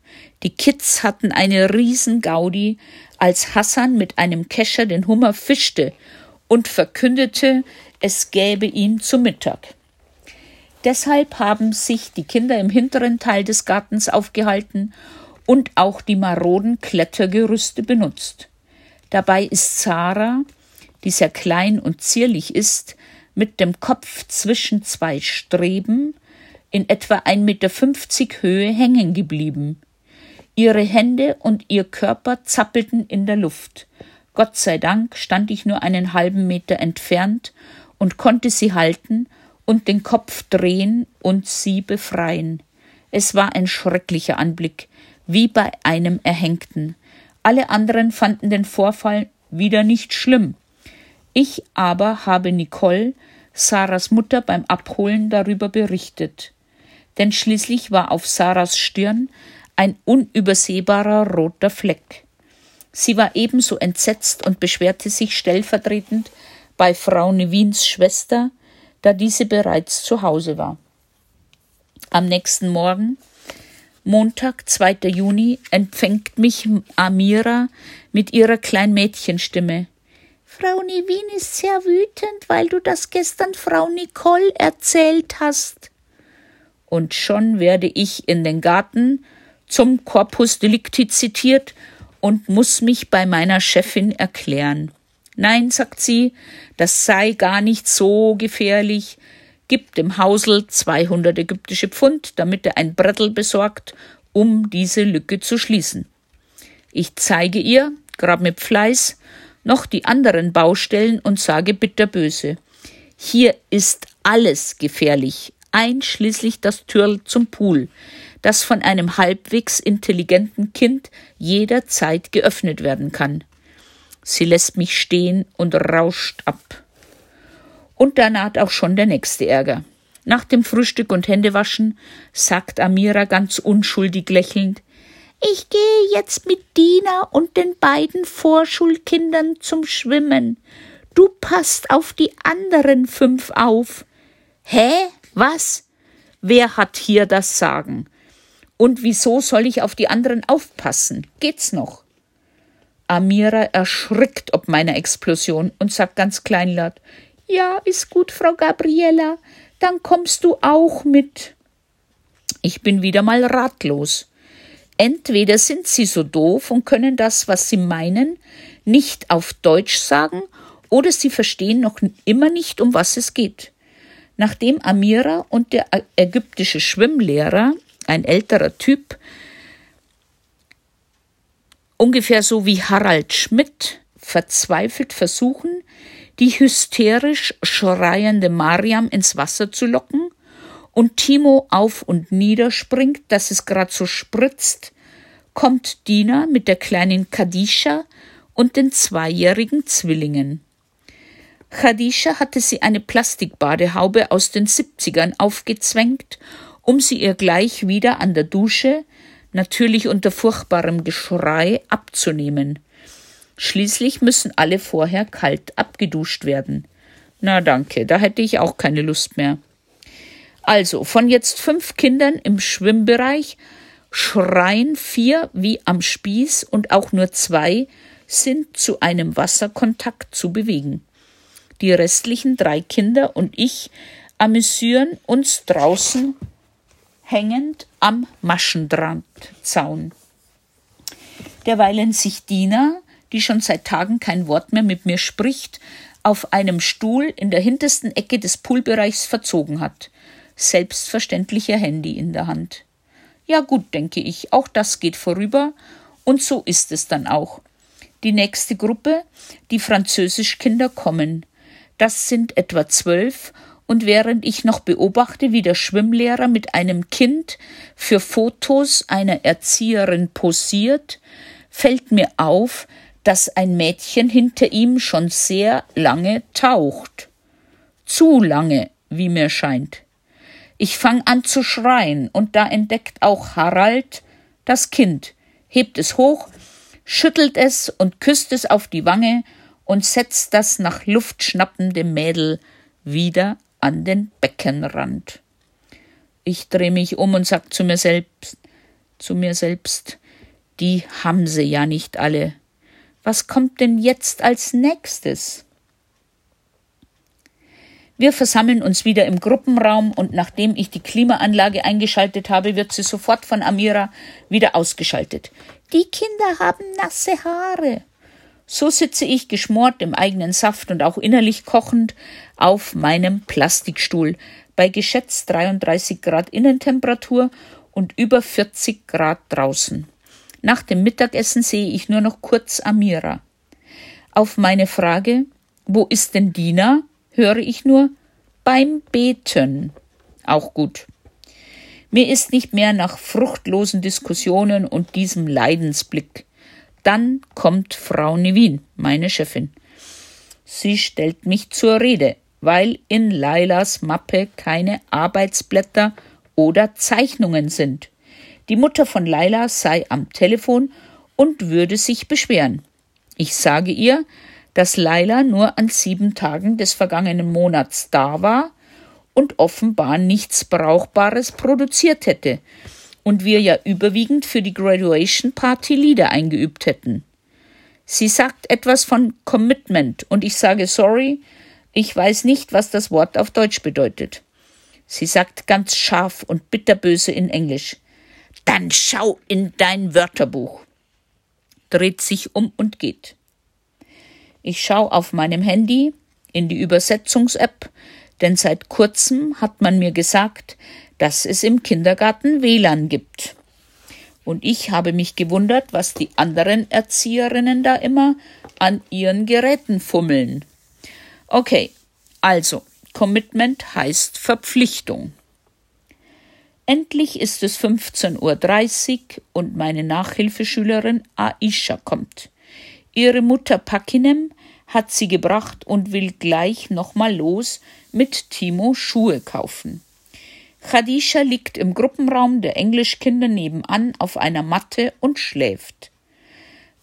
Die Kids hatten eine Riesengaudi, als Hassan mit einem Kescher den Hummer fischte und verkündete, es gäbe ihn zu Mittag. Deshalb haben sich die Kinder im hinteren Teil des Gartens aufgehalten und auch die maroden Klettergerüste benutzt. Dabei ist Sarah, die sehr klein und zierlich ist, mit dem Kopf zwischen zwei Streben in etwa 1,50 Meter Höhe hängen geblieben. Ihre Hände und ihr Körper zappelten in der Luft. Gott sei Dank stand ich nur einen halben Meter entfernt und konnte sie halten und den Kopf drehen und sie befreien. Es war ein schrecklicher Anblick, wie bei einem Erhängten. Alle anderen fanden den Vorfall wieder nicht schlimm. Ich aber habe Nicole, Sarahs Mutter, beim Abholen darüber berichtet. Denn schließlich war auf Sarahs Stirn ein unübersehbarer roter Fleck. Sie war ebenso entsetzt und beschwerte sich stellvertretend bei Frau Nevins Schwester, da diese bereits zu Hause war. Am nächsten Morgen, Montag, 2. Juni, empfängt mich Amira mit ihrer Kleinmädchenstimme. Frau Nivin ist sehr wütend, weil du das gestern Frau Nicole erzählt hast. Und schon werde ich in den Garten zum Corpus Delicti zitiert und muss mich bei meiner Chefin erklären. Nein, sagt sie, das sei gar nicht so gefährlich. Gib dem Hausel 200 ägyptische Pfund, damit er ein Brettel besorgt, um diese Lücke zu schließen. Ich zeige ihr, grad mit Fleiß, noch die anderen Baustellen und sage bitterböse. Hier ist alles gefährlich, einschließlich das Türl zum Pool, das von einem halbwegs intelligenten Kind jederzeit geöffnet werden kann. Sie lässt mich stehen und rauscht ab. Und da naht auch schon der nächste Ärger. Nach dem Frühstück und Händewaschen sagt Amira ganz unschuldig lächelnd Ich gehe jetzt mit Dina und den beiden Vorschulkindern zum Schwimmen. Du passt auf die anderen fünf auf. Hä? Was? Wer hat hier das Sagen? Und wieso soll ich auf die anderen aufpassen? Geht's noch? Amira erschrickt ob meiner Explosion und sagt ganz kleinlaut Ja, ist gut, Frau Gabriella, dann kommst du auch mit. Ich bin wieder mal ratlos. Entweder sind sie so doof und können das, was sie meinen, nicht auf Deutsch sagen, oder sie verstehen noch immer nicht, um was es geht. Nachdem Amira und der ägyptische Schwimmlehrer, ein älterer Typ, ungefähr so wie Harald Schmidt verzweifelt versuchen, die hysterisch schreiende Mariam ins Wasser zu locken und Timo auf und nieder springt, dass es grad so spritzt, kommt Dina mit der kleinen Kadisha und den zweijährigen Zwillingen. Khadisha hatte sie eine Plastikbadehaube aus den 70ern aufgezwängt, um sie ihr gleich wieder an der Dusche, natürlich unter furchtbarem Geschrei, abzunehmen. Schließlich müssen alle vorher kalt abgeduscht werden. Na danke, da hätte ich auch keine Lust mehr. Also, von jetzt fünf Kindern im Schwimmbereich schreien vier wie am Spieß und auch nur zwei sind zu einem Wasserkontakt zu bewegen. Die restlichen drei Kinder und ich amüsieren uns draußen hängend am Maschendrahtzaun. Derweilen sich Dina, die schon seit Tagen kein Wort mehr mit mir spricht, auf einem Stuhl in der hintersten Ecke des Poolbereichs verzogen hat, selbstverständlich ihr Handy in der Hand. Ja gut, denke ich, auch das geht vorüber, und so ist es dann auch. Die nächste Gruppe, die Französischkinder kommen. Das sind etwa zwölf, und während ich noch beobachte, wie der Schwimmlehrer mit einem Kind für Fotos einer Erzieherin posiert, fällt mir auf, dass ein Mädchen hinter ihm schon sehr lange taucht. Zu lange, wie mir scheint. Ich fang an zu schreien, und da entdeckt auch Harald das Kind, hebt es hoch, schüttelt es und küsst es auf die Wange und setzt das nach Luft schnappende Mädel wieder an den Beckenrand. Ich dreh mich um und sag zu mir selbst, zu mir selbst, die haben sie ja nicht alle. Was kommt denn jetzt als nächstes? Wir versammeln uns wieder im Gruppenraum und nachdem ich die Klimaanlage eingeschaltet habe, wird sie sofort von Amira wieder ausgeschaltet. Die Kinder haben nasse Haare. So sitze ich geschmort im eigenen Saft und auch innerlich kochend auf meinem Plastikstuhl bei geschätzt 33 Grad Innentemperatur und über 40 Grad draußen. Nach dem Mittagessen sehe ich nur noch kurz Amira. Auf meine Frage, wo ist denn Dina, höre ich nur beim Beten. Auch gut. Mir ist nicht mehr nach fruchtlosen Diskussionen und diesem Leidensblick. Dann kommt Frau Nevin, meine Chefin. Sie stellt mich zur Rede, weil in Lailas Mappe keine Arbeitsblätter oder Zeichnungen sind. Die Mutter von Laila sei am Telefon und würde sich beschweren. Ich sage ihr, dass Laila nur an sieben Tagen des vergangenen Monats da war und offenbar nichts Brauchbares produziert hätte, und wir ja überwiegend für die Graduation Party Lieder eingeübt hätten. Sie sagt etwas von Commitment und ich sage sorry, ich weiß nicht, was das Wort auf Deutsch bedeutet. Sie sagt ganz scharf und bitterböse in Englisch. Dann schau in dein Wörterbuch. Dreht sich um und geht. Ich schaue auf meinem Handy in die Übersetzungs-App, denn seit kurzem hat man mir gesagt, dass es im Kindergarten WLAN gibt. Und ich habe mich gewundert, was die anderen Erzieherinnen da immer an ihren Geräten fummeln. Okay, also, Commitment heißt Verpflichtung. Endlich ist es 15.30 Uhr und meine Nachhilfeschülerin Aisha kommt. Ihre Mutter Pakinem hat sie gebracht und will gleich nochmal los mit Timo Schuhe kaufen. Khadisha liegt im Gruppenraum der Englischkinder nebenan auf einer Matte und schläft.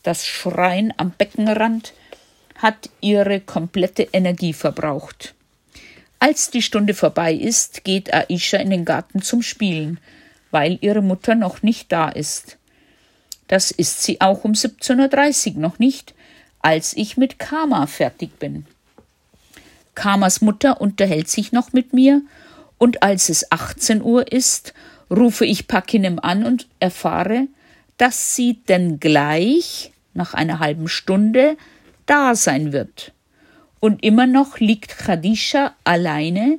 Das Schreien am Beckenrand hat ihre komplette Energie verbraucht. Als die Stunde vorbei ist, geht Aisha in den Garten zum Spielen, weil ihre Mutter noch nicht da ist. Das ist sie auch um 17.30 Uhr noch nicht, als ich mit Kama fertig bin. Kamas Mutter unterhält sich noch mit mir und als es 18 Uhr ist, rufe ich Pakinem an und erfahre, dass sie denn gleich nach einer halben Stunde da sein wird. Und immer noch liegt Khadisha alleine,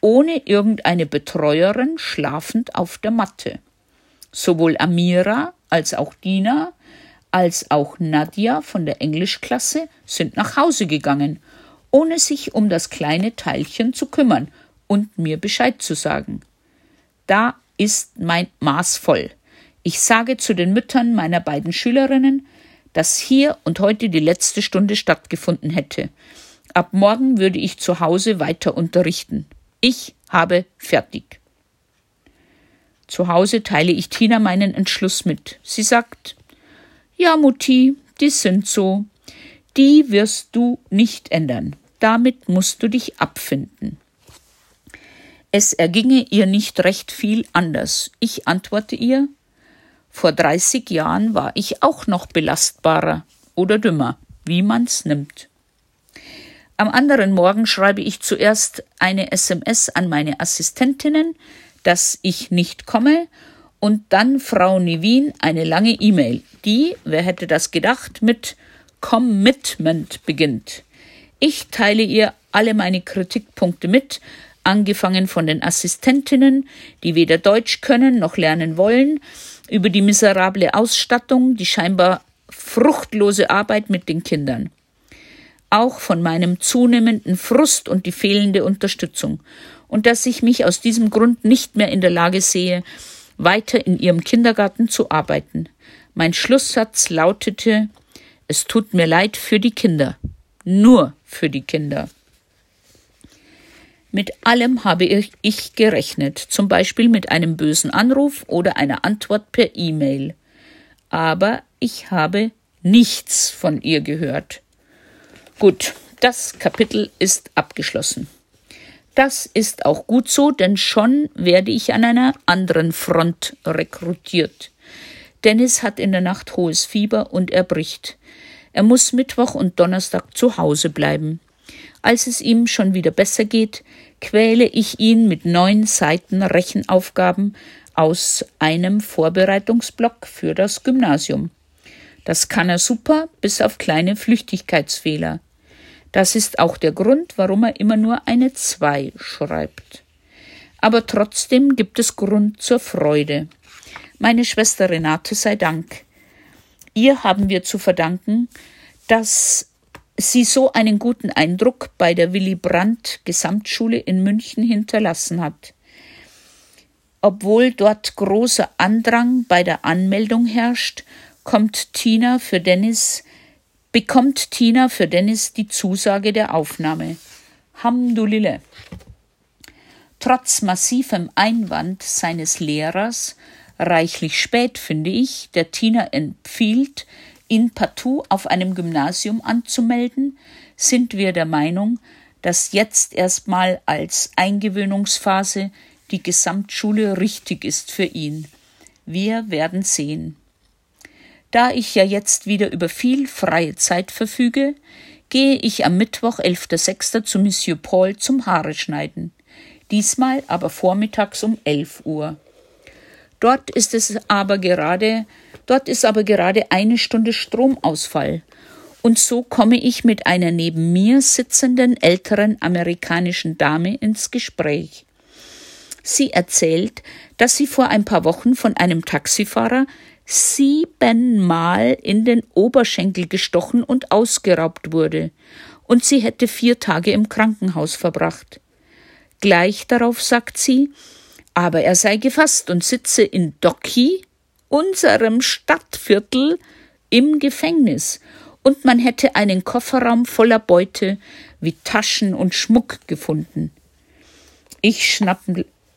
ohne irgendeine Betreuerin, schlafend auf der Matte. Sowohl Amira als auch Dina als auch Nadja von der Englischklasse sind nach Hause gegangen, ohne sich um das kleine Teilchen zu kümmern und mir Bescheid zu sagen. Da ist mein Maß voll. Ich sage zu den Müttern meiner beiden Schülerinnen, dass hier und heute die letzte Stunde stattgefunden hätte. Ab morgen würde ich zu Hause weiter unterrichten. Ich habe fertig. Zu Hause teile ich Tina meinen Entschluss mit. Sie sagt, ja, Mutti, die sind so. Die wirst du nicht ändern. Damit musst du dich abfinden. Es erginge ihr nicht recht viel anders. Ich antworte ihr, vor 30 Jahren war ich auch noch belastbarer oder dümmer, wie man's nimmt. Am anderen Morgen schreibe ich zuerst eine SMS an meine Assistentinnen, dass ich nicht komme, und dann Frau Nevin eine lange E-Mail, die, wer hätte das gedacht, mit Commitment beginnt. Ich teile ihr alle meine Kritikpunkte mit, angefangen von den Assistentinnen, die weder Deutsch können noch lernen wollen, über die miserable Ausstattung, die scheinbar fruchtlose Arbeit mit den Kindern. Auch von meinem zunehmenden Frust und die fehlende Unterstützung und dass ich mich aus diesem Grund nicht mehr in der Lage sehe, weiter in ihrem Kindergarten zu arbeiten. Mein Schlusssatz lautete Es tut mir leid für die Kinder. Nur für die Kinder. Mit allem habe ich gerechnet, zum Beispiel mit einem bösen Anruf oder einer Antwort per E-Mail. Aber ich habe nichts von ihr gehört. Gut, das Kapitel ist abgeschlossen. Das ist auch gut so, denn schon werde ich an einer anderen Front rekrutiert. Dennis hat in der Nacht hohes Fieber und er bricht. Er muss Mittwoch und Donnerstag zu Hause bleiben. Als es ihm schon wieder besser geht, quäle ich ihn mit neun Seiten Rechenaufgaben aus einem Vorbereitungsblock für das Gymnasium. Das kann er super, bis auf kleine Flüchtigkeitsfehler. Das ist auch der Grund, warum er immer nur eine zwei schreibt. Aber trotzdem gibt es Grund zur Freude. Meine Schwester Renate sei Dank. Ihr haben wir zu verdanken, dass sie so einen guten Eindruck bei der Willy Brandt Gesamtschule in München hinterlassen hat. Obwohl dort großer Andrang bei der Anmeldung herrscht, kommt Tina für Dennis, bekommt Tina für Dennis die Zusage der Aufnahme. Hamdulillah. Trotz massivem Einwand seines Lehrers, reichlich spät finde ich, der Tina empfiehlt, ihn partout auf einem Gymnasium anzumelden, sind wir der Meinung, dass jetzt erstmal als Eingewöhnungsphase die Gesamtschule richtig ist für ihn. Wir werden sehen. Da ich ja jetzt wieder über viel freie Zeit verfüge, gehe ich am Mittwoch, 11.06. zu Monsieur Paul zum Haare schneiden. Diesmal aber vormittags um 11 Uhr. Dort ist es aber gerade Dort ist aber gerade eine Stunde Stromausfall. Und so komme ich mit einer neben mir sitzenden älteren amerikanischen Dame ins Gespräch. Sie erzählt, dass sie vor ein paar Wochen von einem Taxifahrer siebenmal in den Oberschenkel gestochen und ausgeraubt wurde, und sie hätte vier Tage im Krankenhaus verbracht. Gleich darauf sagt sie, aber er sei gefasst und sitze in Docky, unserem Stadtviertel im Gefängnis und man hätte einen Kofferraum voller Beute wie Taschen und Schmuck gefunden. Ich schnapp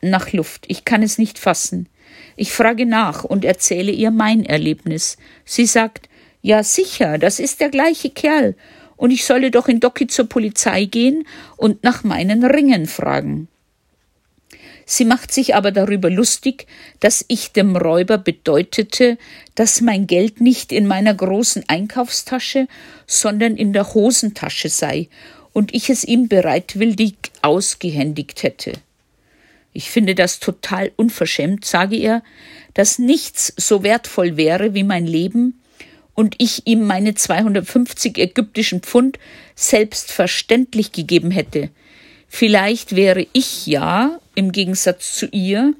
nach Luft, ich kann es nicht fassen. Ich frage nach und erzähle ihr mein Erlebnis. Sie sagt, ja sicher, das ist der gleiche Kerl, und ich solle doch in Docki zur Polizei gehen und nach meinen Ringen fragen. Sie macht sich aber darüber lustig, dass ich dem Räuber bedeutete, dass mein Geld nicht in meiner großen Einkaufstasche, sondern in der Hosentasche sei und ich es ihm bereitwillig ausgehändigt hätte. Ich finde das total unverschämt, sage er, dass nichts so wertvoll wäre wie mein Leben und ich ihm meine 250 ägyptischen Pfund selbstverständlich gegeben hätte. Vielleicht wäre ich ja im Gegensatz zu ihr,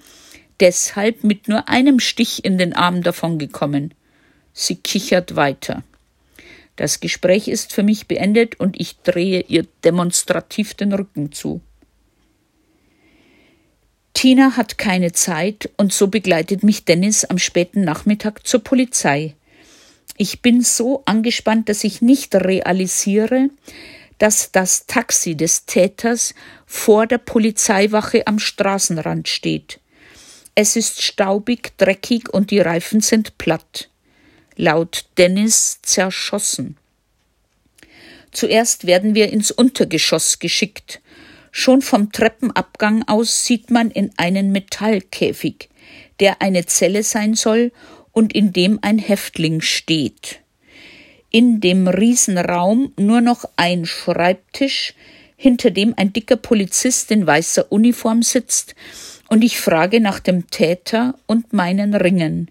deshalb mit nur einem Stich in den Arm davongekommen. Sie kichert weiter. Das Gespräch ist für mich beendet und ich drehe ihr demonstrativ den Rücken zu. Tina hat keine Zeit und so begleitet mich Dennis am späten Nachmittag zur Polizei. Ich bin so angespannt, dass ich nicht realisiere, dass das Taxi des Täters vor der Polizeiwache am Straßenrand steht. Es ist staubig, dreckig und die Reifen sind platt. Laut Dennis zerschossen. Zuerst werden wir ins Untergeschoss geschickt. Schon vom Treppenabgang aus sieht man in einen Metallkäfig, der eine Zelle sein soll und in dem ein Häftling steht. In dem Riesenraum nur noch ein Schreibtisch, hinter dem ein dicker Polizist in weißer Uniform sitzt, und ich frage nach dem Täter und meinen Ringen.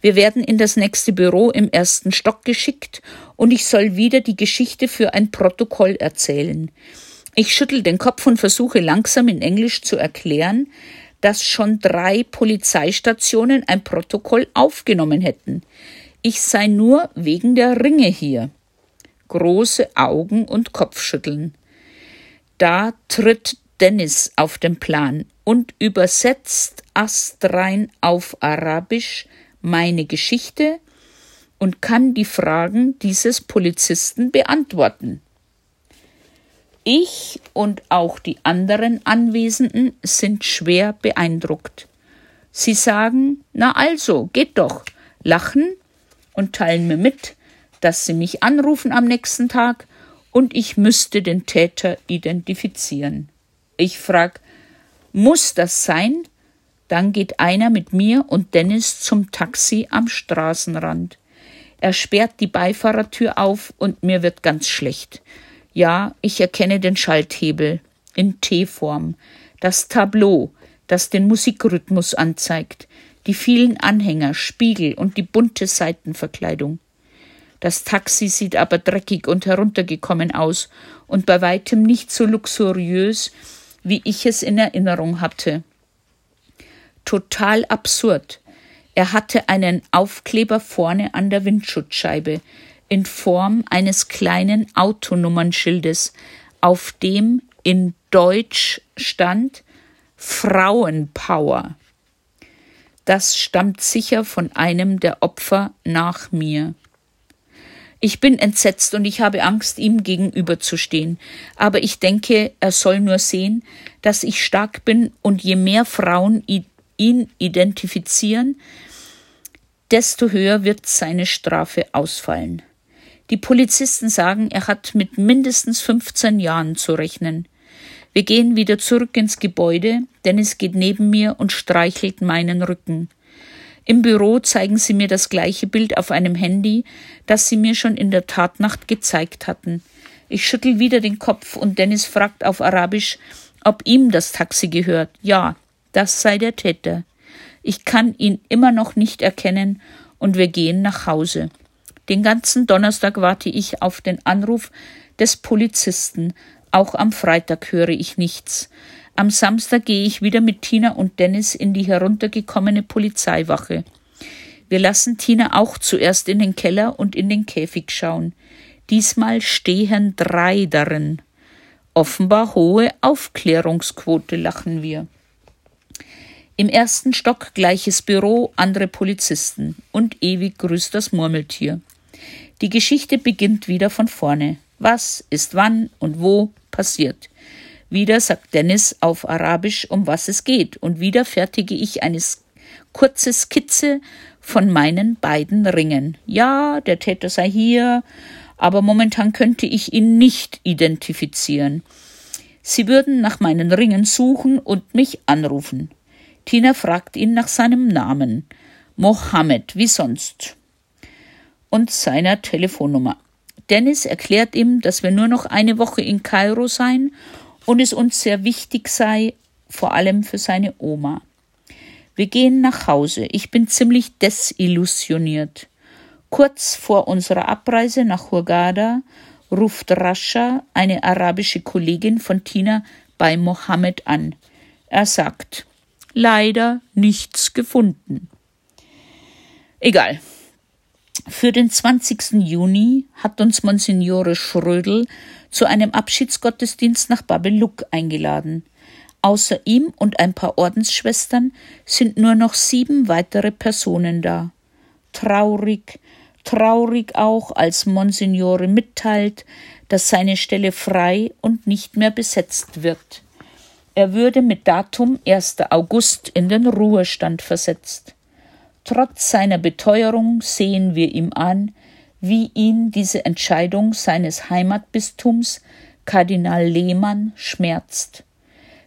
Wir werden in das nächste Büro im ersten Stock geschickt und ich soll wieder die Geschichte für ein Protokoll erzählen. Ich schüttel den Kopf und versuche langsam in Englisch zu erklären, dass schon drei Polizeistationen ein Protokoll aufgenommen hätten. Ich sei nur wegen der Ringe hier. Große Augen und Kopfschütteln. Da tritt Dennis auf den Plan und übersetzt astrein auf Arabisch meine Geschichte und kann die Fragen dieses Polizisten beantworten. Ich und auch die anderen Anwesenden sind schwer beeindruckt. Sie sagen, na also, geht doch, lachen und teilen mir mit, dass sie mich anrufen am nächsten Tag und ich müsste den Täter identifizieren. Ich frag, muss das sein? Dann geht einer mit mir und Dennis zum Taxi am Straßenrand. Er sperrt die Beifahrertür auf und mir wird ganz schlecht. Ja, ich erkenne den Schalthebel in T-Form, das Tableau, das den Musikrhythmus anzeigt, die vielen Anhänger, Spiegel und die bunte Seitenverkleidung. Das Taxi sieht aber dreckig und heruntergekommen aus und bei weitem nicht so luxuriös, wie ich es in Erinnerung hatte. Total absurd. Er hatte einen Aufkleber vorne an der Windschutzscheibe, in Form eines kleinen Autonummernschildes, auf dem in Deutsch stand Frauenpower. Das stammt sicher von einem der Opfer nach mir. Ich bin entsetzt und ich habe Angst, ihm gegenüberzustehen. Aber ich denke, er soll nur sehen, dass ich stark bin und je mehr Frauen ihn identifizieren, desto höher wird seine Strafe ausfallen. Die Polizisten sagen, er hat mit mindestens 15 Jahren zu rechnen. Wir gehen wieder zurück ins Gebäude, Dennis geht neben mir und streichelt meinen Rücken. Im Büro zeigen sie mir das gleiche Bild auf einem Handy, das sie mir schon in der Tatnacht gezeigt hatten. Ich schüttel wieder den Kopf und Dennis fragt auf Arabisch, ob ihm das Taxi gehört. Ja, das sei der Täter. Ich kann ihn immer noch nicht erkennen und wir gehen nach Hause. Den ganzen Donnerstag warte ich auf den Anruf des Polizisten. Auch am Freitag höre ich nichts. Am Samstag gehe ich wieder mit Tina und Dennis in die heruntergekommene Polizeiwache. Wir lassen Tina auch zuerst in den Keller und in den Käfig schauen. Diesmal stehen drei darin. Offenbar hohe Aufklärungsquote, lachen wir. Im ersten Stock gleiches Büro, andere Polizisten und ewig grüßt das Murmeltier. Die Geschichte beginnt wieder von vorne. Was ist wann und wo passiert? Wieder sagt Dennis auf Arabisch, um was es geht, und wieder fertige ich eine kurze Skizze von meinen beiden Ringen. Ja, der Täter sei hier, aber momentan könnte ich ihn nicht identifizieren. Sie würden nach meinen Ringen suchen und mich anrufen. Tina fragt ihn nach seinem Namen. Mohammed, wie sonst und seiner Telefonnummer. Dennis erklärt ihm, dass wir nur noch eine Woche in Kairo seien und es uns sehr wichtig sei, vor allem für seine Oma. Wir gehen nach Hause. Ich bin ziemlich desillusioniert. Kurz vor unserer Abreise nach Hurghada ruft Rascha, eine arabische Kollegin von Tina, bei Mohammed an. Er sagt, leider nichts gefunden. Egal, für den 20. Juni hat uns Monsignore Schrödel zu einem Abschiedsgottesdienst nach Babeluk eingeladen. Außer ihm und ein paar Ordensschwestern sind nur noch sieben weitere Personen da. Traurig, traurig auch, als Monsignore mitteilt, dass seine Stelle frei und nicht mehr besetzt wird. Er würde mit Datum 1. August in den Ruhestand versetzt. Trotz seiner Beteuerung sehen wir ihm an, wie ihn diese Entscheidung seines Heimatbistums Kardinal Lehmann schmerzt.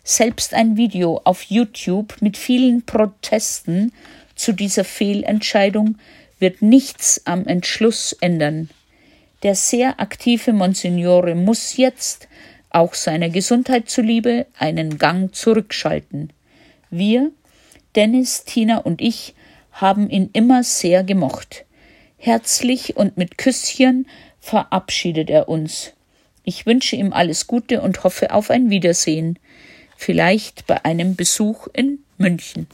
Selbst ein Video auf YouTube mit vielen Protesten zu dieser Fehlentscheidung wird nichts am Entschluss ändern. Der sehr aktive Monsignore muss jetzt, auch seiner Gesundheit zuliebe, einen Gang zurückschalten. Wir, Dennis, Tina und ich, haben ihn immer sehr gemocht. Herzlich und mit Küsschen verabschiedet er uns. Ich wünsche ihm alles Gute und hoffe auf ein Wiedersehen, vielleicht bei einem Besuch in München.